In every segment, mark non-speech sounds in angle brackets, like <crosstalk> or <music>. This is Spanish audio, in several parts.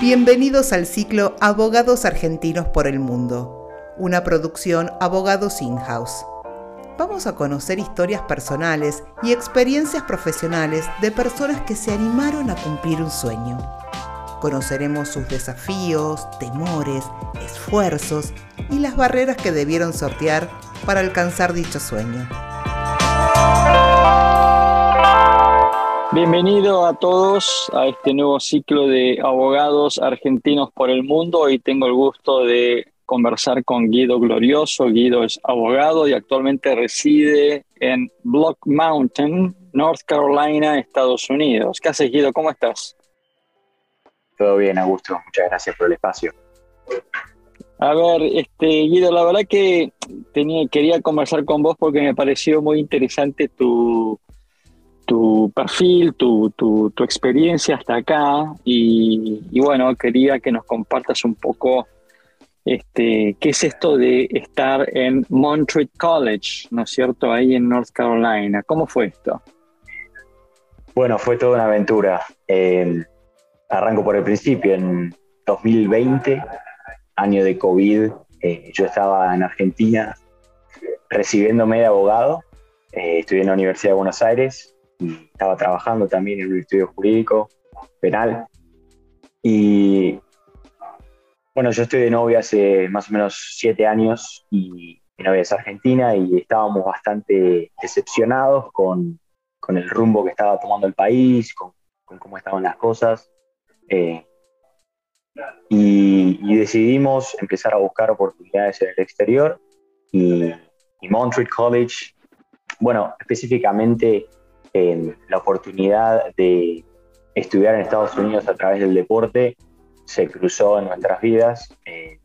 Bienvenidos al ciclo Abogados Argentinos por el Mundo, una producción Abogados In-House. Vamos a conocer historias personales y experiencias profesionales de personas que se animaron a cumplir un sueño. Conoceremos sus desafíos, temores, esfuerzos y las barreras que debieron sortear para alcanzar dicho sueño. Bienvenido a todos a este nuevo ciclo de abogados argentinos por el mundo. Hoy tengo el gusto de conversar con Guido Glorioso. Guido es abogado y actualmente reside en Block Mountain, North Carolina, Estados Unidos. ¿Qué haces, Guido? ¿Cómo estás? Todo bien, Augusto. Muchas gracias por el espacio. A ver, este, Guido, la verdad que tenía, quería conversar con vos porque me pareció muy interesante tu, tu perfil, tu, tu, experiencia hasta acá y, bueno, quería que nos compartas un poco este, qué es esto de estar en Montreat College, ¿no es cierto? Ahí en North Carolina. ¿Cómo fue esto? Bueno, fue toda una aventura. Eh, arranco por el principio. En 2020, año de COVID, eh, yo estaba en Argentina recibiéndome de abogado. Eh, estudié en la Universidad de Buenos Aires estaba trabajando también en un estudio jurídico penal. Y bueno, yo estoy de novia hace más o menos siete años y mi novia es argentina y estábamos bastante decepcionados con, con el rumbo que estaba tomando el país, con, con cómo estaban las cosas. Eh, y, decidimos empezar a buscar oportunidades en el exterior y, y Montreat College, bueno, específicamente la oportunidad de estudiar en Estados Unidos a través del deporte se cruzó en nuestras vidas. Eh,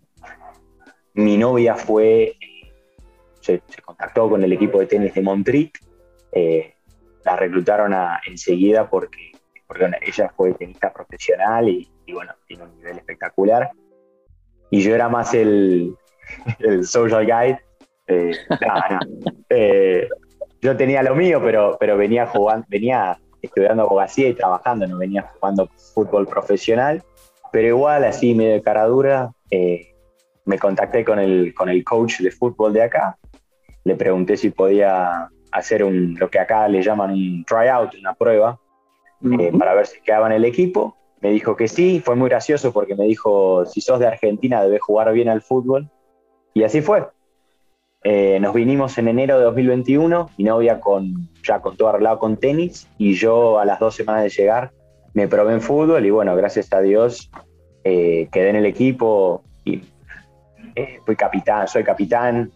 mi novia fue, se, contactó con el equipo de tenis de Montreat, eh, la reclutaron enseguida porque, porque ella fue tenista profesional y, bueno, tiene un nivel espectacular. Y yo era más el, el social guide. Eh, <laughs> yo tenía lo mío, pero, pero venía jugando, venía estudiando abogacía y trabajando, no venía jugando fútbol profesional, pero igual, así medio de cara dura, eh, me contacté con el, con el coach de fútbol de acá, le pregunté si podía hacer un, lo que acá le llaman un tryout, una prueba, eh, para ver si quedaba en el equipo. Me dijo que sí, fue muy gracioso porque me dijo, si sos de Argentina debes jugar bien al fútbol. Y así fue. Eh, nos vinimos en enero de 2021, mi novia con, ya con todo arreglado con tenis y yo a las dos semanas de llegar me probé en fútbol y bueno, gracias a Dios eh, quedé en el equipo y eh, fui capitán, soy capitán,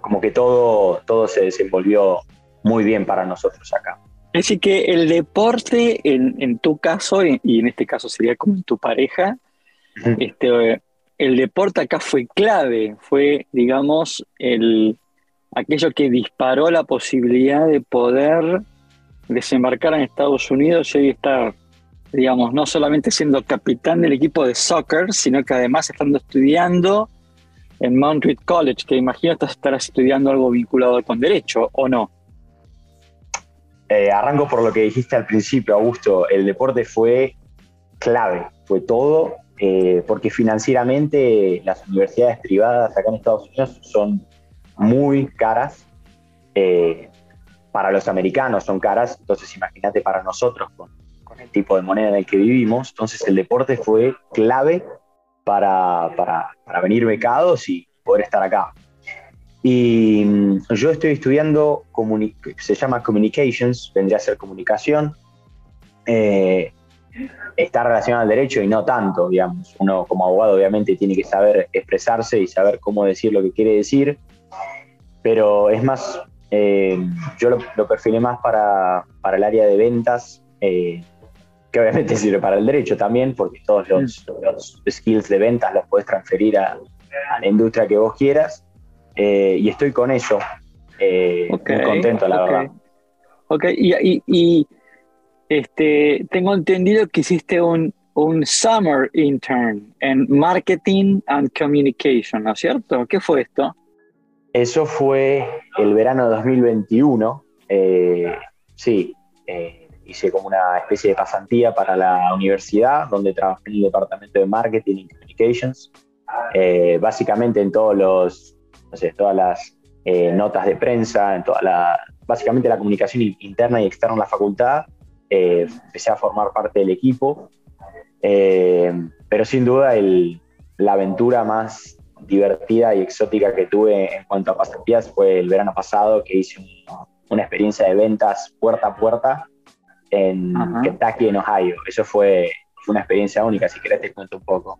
como que todo, todo se desenvolvió muy bien para nosotros acá. Decir, que el deporte en, en tu caso, y en este caso sería como en tu pareja, este, el deporte acá fue clave, fue, digamos, el, aquello que disparó la posibilidad de poder desembarcar en Estados Unidos y hoy estar, digamos, no solamente siendo capitán del equipo de soccer, sino que además estando estudiando en Montreat College, que imagino estarás estudiando algo vinculado con derecho, ¿o no? Eh, arranco por lo que dijiste al principio, Augusto. El deporte fue clave, fue todo. Eh, porque financieramente las universidades privadas acá en Estados Unidos son muy caras. Eh, para los americanos son caras, entonces imagínate para nosotros con, el tipo de moneda en el que vivimos. Entonces el deporte fue clave para, para, para venir becados y poder estar acá. Y mm, yo estoy estudiando, se llama Communications, vendría a ser comunicación. Eh, está relacionado al derecho y no tanto, digamos. Uno como abogado obviamente tiene que saber expresarse y saber cómo decir lo que quiere decir, pero es más, eh, yo lo, perfilé más para, para, el área de ventas, eh, que obviamente <laughs> sirve para el derecho también, porque todos los, mm. skills de ventas los puedes transferir a, la industria que vos quieras, eh, y estoy con eso, muy contento, la verdad. Ok, y, y este, tengo entendido que hiciste un, un summer intern en marketing and communication, ¿no es cierto? ¿Qué fue esto? Eso fue el verano de 2021. Eh, sí, eh, hice como una especie de pasantía para la universidad, donde trabajé en el departamento de marketing y communications. Eh, básicamente en todos los, todas las eh, notas de prensa, en toda la, básicamente la comunicación interna y externa en la facultad. Eh, empecé a formar parte del equipo, pero sin duda el, la aventura más divertida y exótica que tuve en cuanto a pasantías fue el verano pasado que hice una experiencia de ventas puerta a puerta en Kentucky, en Ohio. Eso fue, fue una experiencia única, si querés te cuento un poco.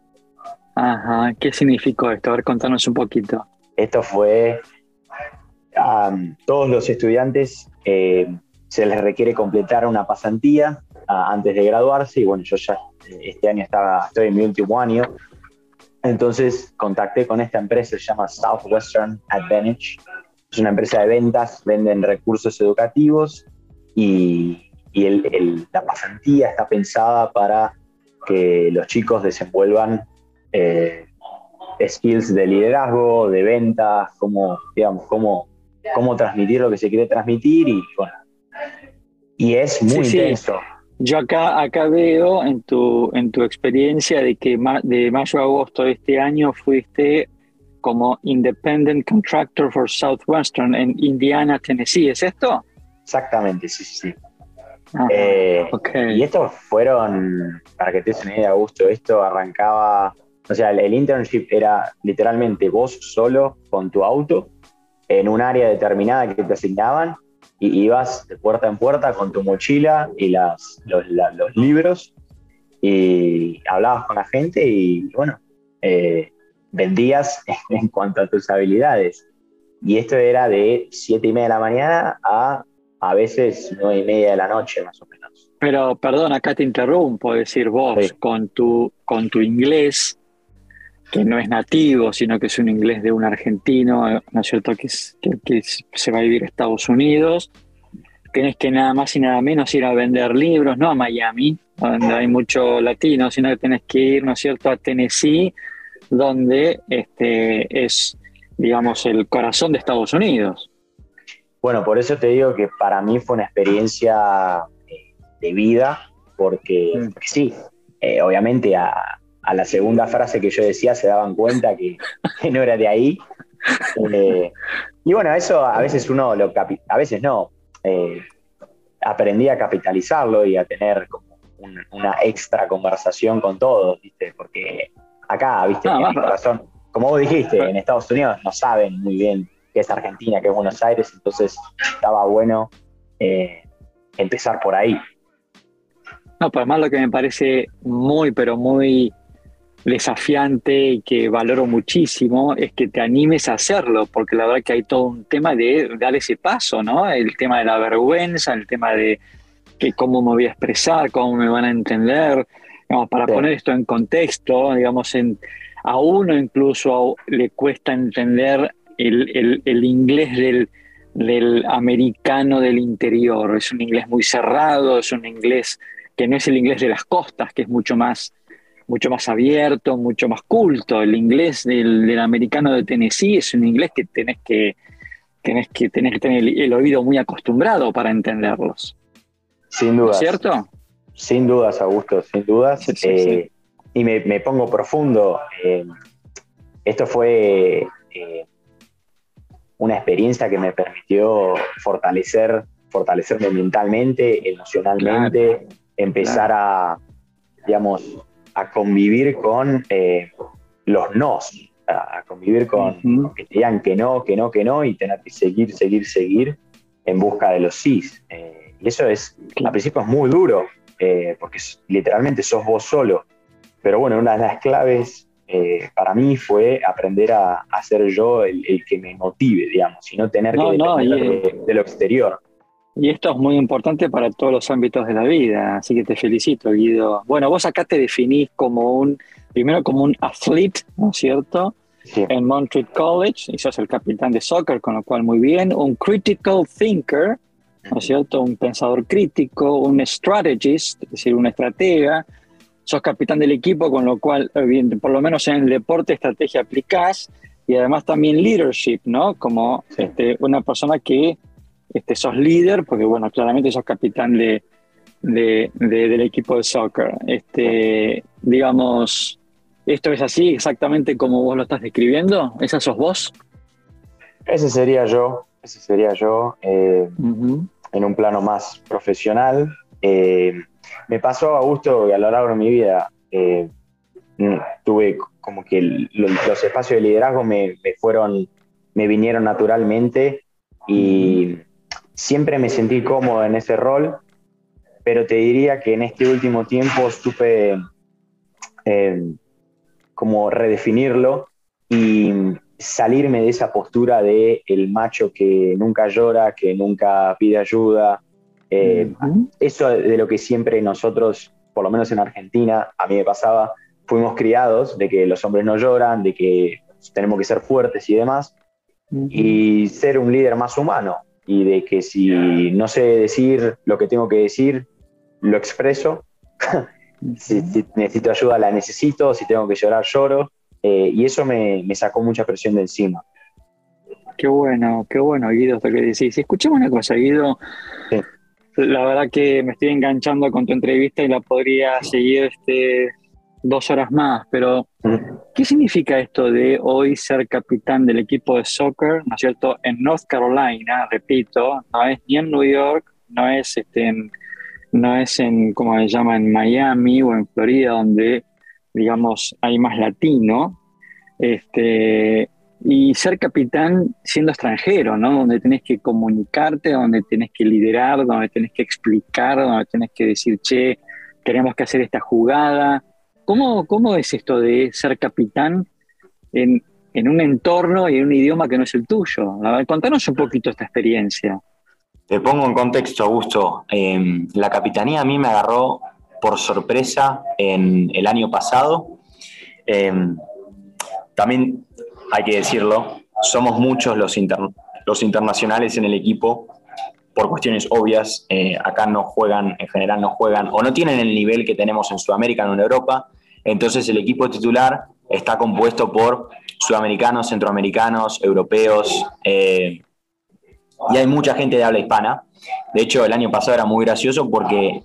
Ajá, ¿qué significó esto? A ver, contanos un poquito. Esto fue, todos los estudiantes eh, se les requiere completar una pasantía antes de graduarse y bueno, yo ya este año estaba, estoy en mi último año, entonces contacté con esta empresa, se llama Southwestern Advantage, es una empresa de ventas, venden recursos educativos y, la pasantía está pensada para que los chicos desenvuelvan eh, skills de liderazgo, de ventas, cómo, digamos, cómo, cómo transmitir lo que se quiere transmitir y bueno. Y es muy intenso. Yo acá, acá veo en tu, en tu experiencia de que de mayo a agosto de este año fuiste como Independent Contractor for Southwestern en Indiana, Tennessee. ¿Es esto? Exactamente, sí, sí, sí. Eh, y estos fueron, para que te des una idea, Augusto, esto arrancaba o sea, el, internship era literalmente vos solo con tu auto en un área determinada que te asignaban y ibas de puerta en puerta con tu mochila y las, los, libros y hablabas con la gente y bueno, eh, vendías <laughs> en cuanto a tus habilidades. Y esto era de siete y media de la mañana a a veces nueve y media de la noche más o menos. Pero perdón, acá te interrumpo, decir vos con, tu, con tu inglés que no es nativo, sino que es un inglés de un argentino, ¿no es cierto?, que, que, se va a vivir a Estados Unidos. Tienes que nada más y nada menos ir a vender libros, no a Miami, donde hay mucho latino, sino que tienes que ir, ¿no es cierto?, a Tennessee, donde este, es, digamos, el corazón de Estados Unidos. Bueno, por eso te digo que para mí fue una experiencia eh, de vida, porque, mm. sí, eh, obviamente a, a la segunda frase que yo decía se daban cuenta <laughs> que, no era de ahí. Eh, y bueno, eso a veces uno lo a veces no. Eh, aprendí a capitalizarlo y a tener como una extra conversación con todos, ¿viste? Porque acá, ¿viste? Ah, razón. Como vos dijiste, en Estados Unidos no saben muy bien qué es Argentina, qué es Buenos Aires, entonces estaba bueno eh, empezar por ahí. No, pues además lo que me parece muy, pero muy desafiante y que valoro muchísimo es que te animes a hacerlo, porque la verdad que hay todo un tema de dar ese paso, ¿no? El tema de la vergüenza, el tema de que cómo me voy a expresar, cómo me van a entender, para poner esto en contexto, digamos, en, a uno incluso le cuesta entender el, el, inglés del, del americano del interior, es un inglés muy cerrado, es un inglés que no es el inglés de las costas, que es mucho más mucho más abierto, mucho más culto. El inglés del, americano de Tennessee es un inglés que tenés que, tenés que, tenés que tener el, oído muy acostumbrado para entenderlos. Sin duda. ¿Cierto? Sin dudas, Augusto, sin dudas. Eh, y me, pongo profundo. Eh, esto fue eh, una experiencia que me permitió fortalecer, fortalecerme mentalmente, emocionalmente, empezar a, digamos, a convivir con eh, los nos, a, convivir con que te digan que no, que no, que no, y tener que seguir, seguir, seguir en busca de los sís. Eh, y eso es, al principio es muy duro, eh, porque literalmente sos vos solo. Pero bueno, una de las claves para mí fue aprender a, a ser yo el, que me motive, digamos, y no tener que depender de lo exterior. Y esto es muy importante para todos los ámbitos de la vida, así que te felicito, Guido. Bueno, vos acá te definís como un, primero como un athlete, ¿no es cierto? En Montreal College, y sos el capitán de soccer, con lo cual muy bien. Un critical thinker, ¿no es cierto? Un pensador crítico, un strategist, es decir, un estratega. Sos capitán del equipo, con lo cual, por lo menos en el deporte, estrategia aplicás. Y además también leadership, ¿no? Como este, una persona que este, sos líder, porque bueno, claramente sos capitán de, del equipo de soccer. Este, digamos, ¿esto es así exactamente como vos lo estás describiendo? ¿Esa sos vos? Ese sería yo, ese sería yo, eh, en un plano más profesional. Eh, me pasó, Augusto, que a lo largo de mi vida eh, mm, tuve como que los espacios de liderazgo me, me, fueron, me vinieron naturalmente y siempre me sentí cómodo en ese rol, pero te diría que en este último tiempo supe como redefinirlo y salirme de esa postura de el macho que nunca llora, que nunca pide ayuda. Eh, eso de lo que siempre nosotros, por lo menos en Argentina, a mí me pasaba, fuimos criados de que los hombres no lloran, de que tenemos que ser fuertes y demás, y ser un líder más humano, y de que si no sé decir lo que tengo que decir, lo expreso. <laughs> si necesito ayuda, la necesito, si tengo que llorar, lloro. Eh, y eso me, sacó mucha presión de encima. Qué bueno, qué bueno, Guido, esto que decís. Escuchemos una cosa, Guido. La verdad que me estoy enganchando con tu entrevista y la podría seguir este, dos horas más, pero ¿qué significa esto de hoy ser capitán del equipo de soccer, ¿no es cierto?, en North Carolina, repito, no es ni en New York, no es este, en, no es en, como se llama, en Miami o en Florida, donde digamos, hay más latino, este, y ser capitán siendo extranjero, ¿no? Donde tenés que comunicarte, donde tenés que liderar, donde tenés que explicar, donde tenés que decir, che, tenemos que hacer esta jugada. ¿Cómo, cómo es esto de ser capitán en, en, un entorno y en un idioma que no es el tuyo? contanos un poquito esta experiencia. Te pongo en contexto, Augusto. Eh, la capitanía a mí me agarró por sorpresa en el año pasado. Em, también hay que decirlo, somos muchos los, los internacionales en el equipo por cuestiones obvias. Eh, acá no juegan, en general no juegan o no tienen el nivel que tenemos en Sudamérica o en Europa. Entonces el equipo titular está compuesto por sudamericanos, centroamericanos, europeos, eh, y hay mucha gente de habla hispana. De hecho, el año pasado era muy gracioso porque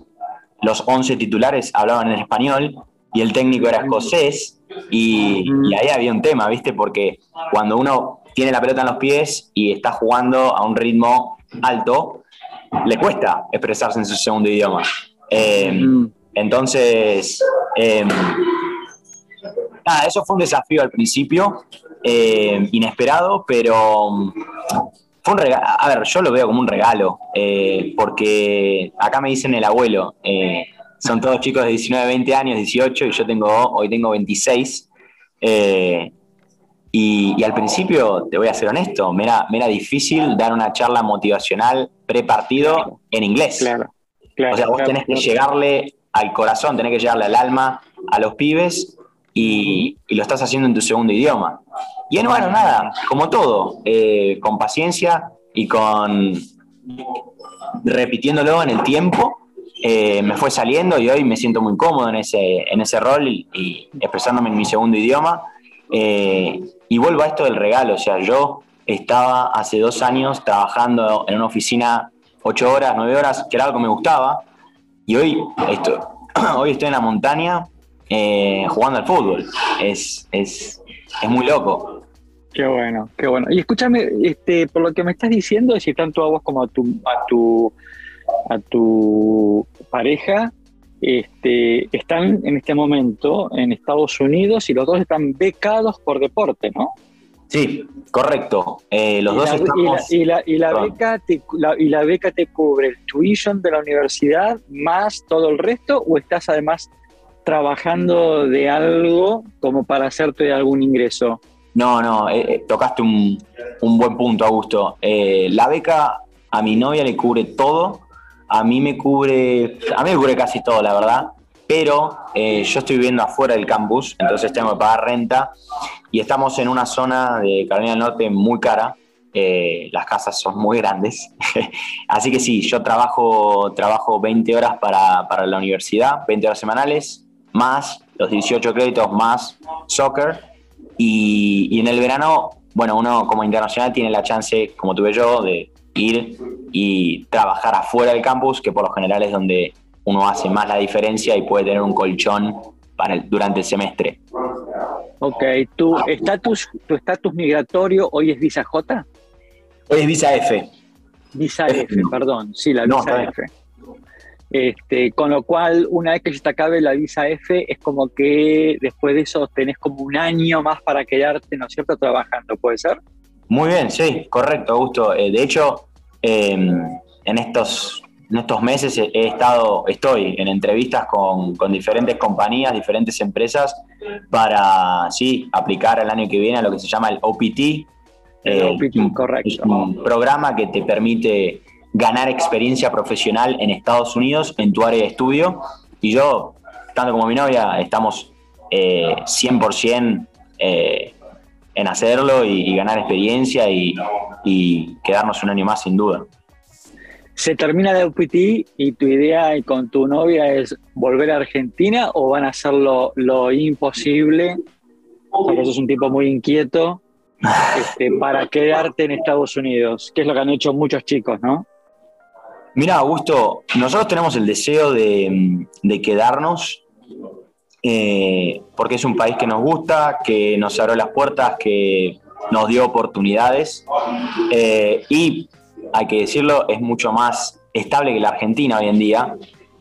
los 11 titulares hablaban en español y el técnico era escocés y, ahí había un tema, ¿viste? Porque cuando uno tiene la pelota en los pies y está jugando a un ritmo alto, le cuesta expresarse en su segundo idioma. Em, entonces, em, nada, eso fue un desafío al principio, em, inesperado, pero a ver, yo lo veo como un regalo, eh, porque acá me dicen el abuelo, eh, son todos chicos de 19, 20 años, 18, y yo tengo, hoy tengo 26. Eh, y, al principio, te voy a ser honesto, me era, me era difícil dar una charla motivacional pre-partido en inglés. Claro, o sea, vos tenés que llegarle al corazón, tenés que llegarle al alma a los pibes y, y lo estás haciendo en tu segundo idioma. Y bueno, nada, como todo, eh, con paciencia y con repitiéndolo en el tiempo, eh, me fue saliendo y hoy me siento muy cómodo en ese, en ese rol y, expresándome en mi segundo idioma. Eh, y vuelvo a esto del regalo, o sea, yo estaba hace dos años trabajando en una oficina ocho horas, nueve horas, que era algo que me gustaba, y hoy, esto, <clears throat> hoy estoy en la montaña jugando al fútbol. Es, es, es muy loco. Qué bueno, qué bueno. Y escúchame, este, por lo que me estás diciendo, si tanto a vos como a tu, a tu, a tu pareja, este, están en este momento en Estados Unidos y los dos están becados por deporte, ¿no? Sí, correcto. Eh, los dos estamos... y, la, y, la, beca te, y la beca te cubre el tuition de la universidad más todo el resto o estás además trabajando de algo como para hacerte algún ingreso? No, no, eh, eh, tocaste un, buen punto, Augusto. Eh, la beca a mi novia le cubre todo, a mí me cubre, a mí me cubre casi todo, la verdad, pero yo estoy viviendo afuera del campus, entonces tengo que pagar renta y estamos en una zona de Carolina del Norte muy cara, las casas son muy grandes. <laughs> Así que sí, yo trabajo, trabajo 20 horas para, para, la universidad, 20 horas semanales, más los 18 créditos, más soccer. Y, en el verano, bueno, uno como internacional tiene la chance, como tuve yo, de ir y trabajar afuera del campus, que por lo general es donde uno hace más la diferencia y puede tener un colchón para durante el semestre. Ok, ¿tu estatus tu estatus migratorio hoy es visa J? Hoy es visa F. Visa F, perdón, sí, la visa F. Este, con lo cual, una vez que se te acabe la visa F, es como que después de eso tenés como un año más para quedarte, ¿no es cierto?, trabajando, ¿puede ser? Muy bien, sí, correcto, Augusto. Eh, de hecho, em, en, estos, en estos meses he estado, estoy en entrevistas con, diferentes compañías, diferentes empresas, para, sí, aplicar el año que viene a lo que se llama el OPT. El OPT, correcto. Es un programa que te permite ganar experiencia profesional en Estados Unidos en tu área de estudio. Y yo, tanto como mi novia, estamos 100% eh, eh, en hacerlo y, ganar experiencia y, quedarnos un año más sin duda. ¿Se termina la UPT y tu idea con tu novia es volver a Argentina o van a hacer lo, imposible? Porque sos un tipo muy inquieto <laughs> este, para quedarte en Estados Unidos, que es lo que han hecho muchos chicos, ¿no? Mira, Augusto, nosotros tenemos el deseo de, quedarnos eh, porque es un país que nos gusta, que nos abrió las puertas, que nos dio oportunidades eh, y, hay que decirlo, es mucho más estable que la Argentina hoy en día.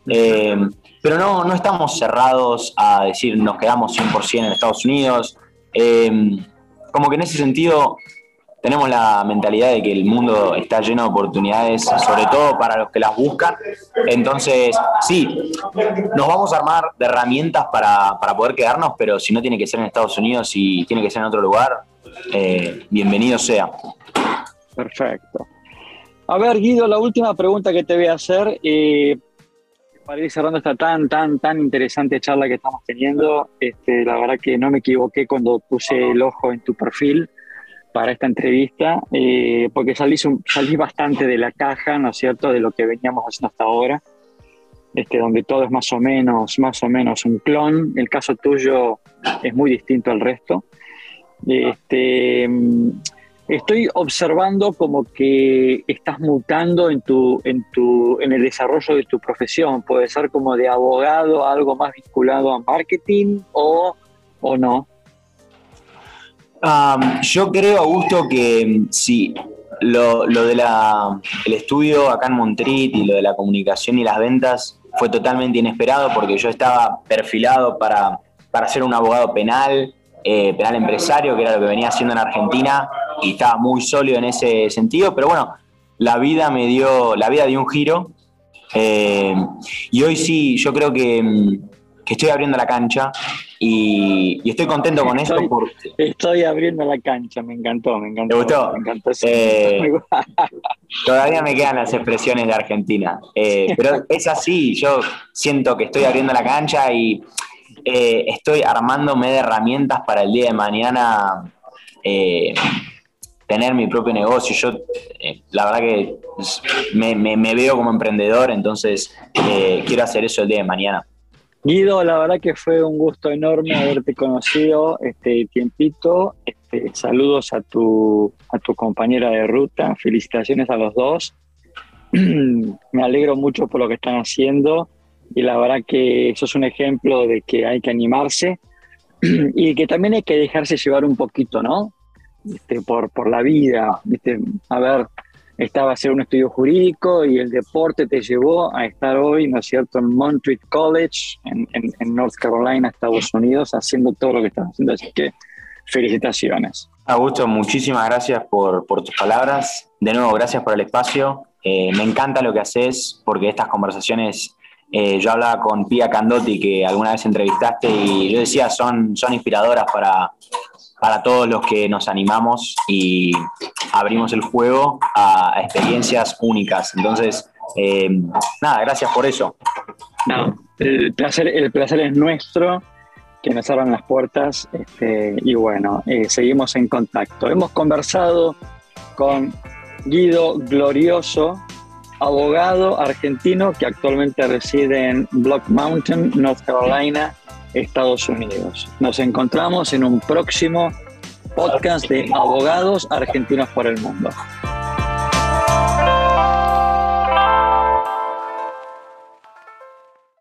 Eh, pero no, no estamos cerrados a decir nos quedamos 100% en Estados Unidos. como que en ese sentido tenemos la mentalidad de que el mundo está lleno de oportunidades, sobre todo para los que las buscan. Entonces, sí, nos vamos a armar de herramientas para, poder quedarnos, pero si no tiene que ser en Estados Unidos y tiene que ser en otro lugar, eh, bienvenido sea. Perfecto. A ver, Guido, la última pregunta que te voy a hacer, eh, para ir cerrando esta tan, tan, tan interesante charla que estamos teniendo, este, la verdad que no me equivoqué cuando puse el ojo en tu perfil para esta entrevista, eh, porque salí, salí bastante de la caja, ¿no es cierto?, de lo que veníamos haciendo hasta ahora, este, donde todo es más o menos, más o menos un clon. El caso tuyo es muy distinto al resto. Este, estoy observando como que estás mutando en, tu, en, tu, en el desarrollo de tu profesión. Puede ser como de abogado, algo más vinculado a marketing o, o no yo creo, Augusto, que mm, sí, lo, lo de la, el estudio acá en Montreal y lo de la comunicación y las ventas fue totalmente inesperado porque yo estaba perfilado para, para ser un abogado penal, eh, penal empresario, que era lo que venía haciendo en Argentina y estaba muy sólido en ese sentido, pero bueno, la vida me dio, la vida dio un giro. Eh, y hoy sí, yo creo que, mm, que estoy abriendo la cancha y, estoy contento con eso. Porque... Estoy abriendo la cancha, me encantó, me encantó. ¿Te gustó? Me encantó eh, <laughs> todavía me quedan las expresiones de Argentina, eh, pero es así, yo siento que estoy abriendo la cancha y eh, estoy armándome de herramientas para el día de mañana tener mi propio negocio. Yo, la verdad que me, me, veo como emprendedor, entonces quiero hacer eso el día de mañana. Guido, la verdad que fue un gusto enorme haberte conocido este tiempito. Este, saludos a tu, a tu compañera de ruta, felicitaciones a los dos. <clears throat> Me alegro mucho por lo que están haciendo y la verdad que eso es un ejemplo de que hay que animarse <clears throat> y que también hay que dejarse llevar un poquito, ¿no? Este, por, por la vida, ¿viste? A ver, estaba a hacer un estudio jurídico y el deporte te llevó a estar hoy, ¿no es cierto?, en Montreat College, en, North Carolina, Estados Unidos, haciendo todo lo que estás haciendo. Así que felicitaciones. Augusto, muchísimas gracias por, por tus palabras. De nuevo, gracias por el espacio. Eh, me encanta lo que haces porque estas conversaciones, eh, yo hablaba con Pia Candotti, que alguna vez entrevistaste, y yo decía, son, son inspiradoras para, para todos los que nos animamos y abrimos el juego a, experiencias únicas. Entonces, eh, nada, gracias por eso. el, placer, el placer es nuestro, que nos abran las puertas este, y bueno, eh, seguimos en contacto. Hemos conversado con Guido Glorioso, abogado argentino que actualmente reside en Block Mountain, North Carolina Estados Unidos. Nos encontramos en un próximo podcast de Abogados Argentinos por el Mundo.